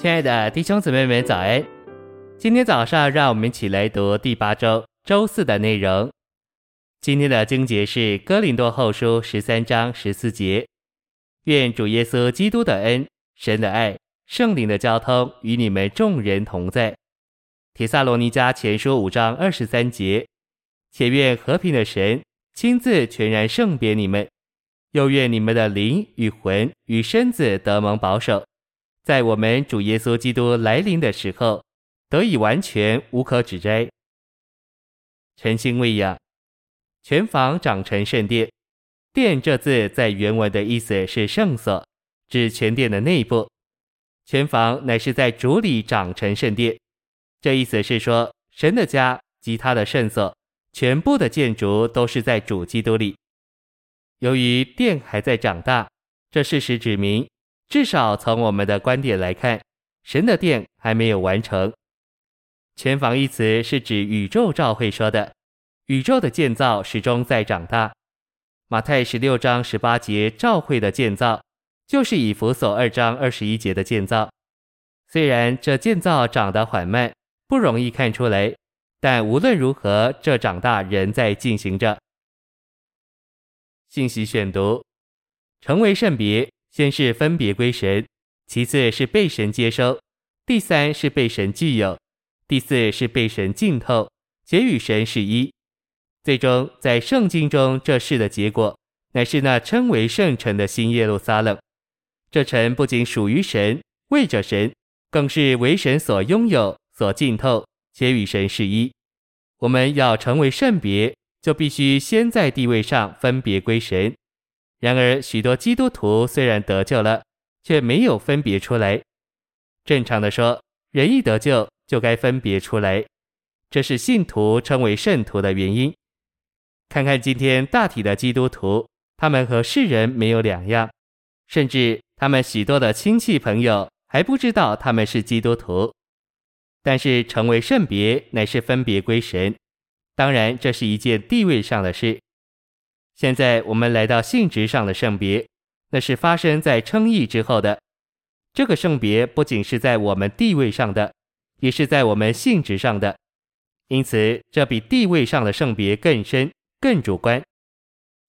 亲爱的弟兄姊妹们，早安！今天早上，让我们一起来读第八周周四的内容。今天的经节是《哥林多后书》十三章十四节。愿主耶稣基督的恩、神的爱、圣灵的交通与你们众人同在。帖撒罗尼迦前书五章二十三节。且愿和平的神亲自全然圣别你们，又愿你们的灵与魂与身子得蒙保守。在我们主耶稣基督来临的时候，得以完全无可指摘。晨星喂养，全房长成圣殿。殿这字在原文的意思是圣所，指全殿的内部。全房乃是在主里长成圣殿，这意思是说，神的家及他的圣所，全部的建筑都是在主基督里。由于殿还在长大，这事实指明。至少从我们的观点来看，神的殿还没有完成。全房一词是指宇宙照会说的，宇宙的建造始终在长大。马太十六章十八节照会的建造，就是以弗所二章二十一节的建造。虽然这建造长得缓慢，不容易看出来，但无论如何，这长大仍在进行着。信息选读，成为圣别。先是分别归神，其次是被神接收，第三是被神具有，第四是被神浸透，且与神是一。最终，在圣经中，这事的结果乃是那称为圣城的新耶路撒冷。这城不仅属于神，为着神，更是为神所拥有、所浸透，且与神是一。我们要成为圣别，就必须先在地位上分别归神。然而，许多基督徒虽然得救了，却没有分别出来。正常的说，人一得救就该分别出来，这是信徒称为圣徒的原因。看看今天大体的基督徒，他们和世人没有两样，甚至他们许多的亲戚朋友还不知道他们是基督徒。但是成为圣别，乃是分别归神，当然这是一件地位上的事。现在我们来到性质上的圣别，那是发生在称义之后的。这个圣别不仅是在我们地位上的，也是在我们性质上的。因此，这比地位上的圣别更深、更主观。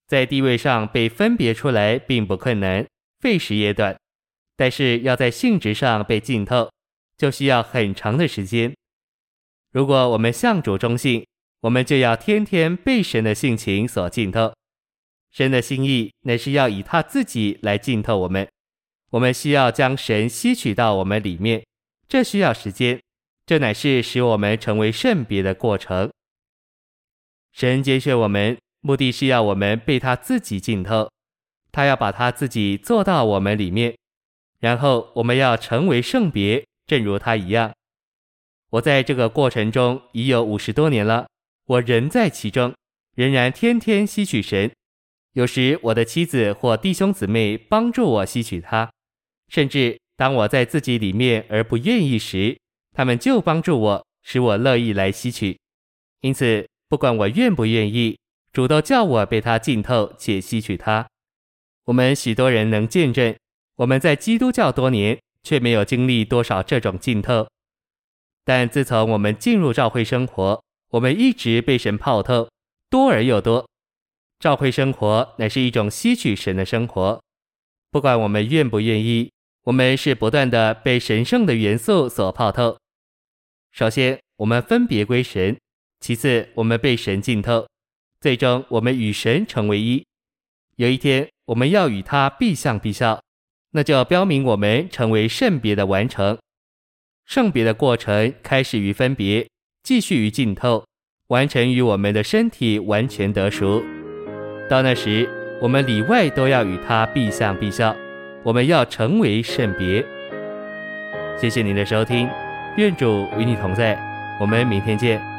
在地位上被分别出来并不困难，费时也短；但是要在性质上被浸透，就需要很长的时间。如果我们向主忠信，我们就要天天被神的性情所浸透。神的心意乃是要以他自己来浸透我们，我们需要将神吸取到我们里面，这需要时间，这乃是使我们成为圣别的过程。神拣选我们，目的是要我们被他自己浸透，他要把他自己做到我们里面，然后我们要成为圣别，正如他一样。我在这个过程中已有五十多年了，我仍在其中，仍然天天吸取神。有时我的妻子或弟兄姊妹帮助我吸取它，甚至当我在自己里面而不愿意时，他们就帮助我，使我乐意来吸取。因此，不管我愿不愿意，主都叫我被它浸透且吸取它。我们许多人能见证，我们在基督教多年，却没有经历多少这种浸透。但自从我们进入教会生活，我们一直被神泡透，多而又多。教会生活乃是一种吸取神的生活，不管我们愿不愿意，我们是不断的被神圣的元素所泡透。首先，我们分别归神；其次，我们被神浸透；最终，我们与神成为一。有一天，我们要与他必相必效，那就标明我们成为圣别的完成。圣别的过程开始于分别，继续于浸透，完成于我们的身体完全得赎。到那时，我们里外都要与他必相必效，我们要成为圣别。谢谢您的收听，愿主与你同在，我们明天见。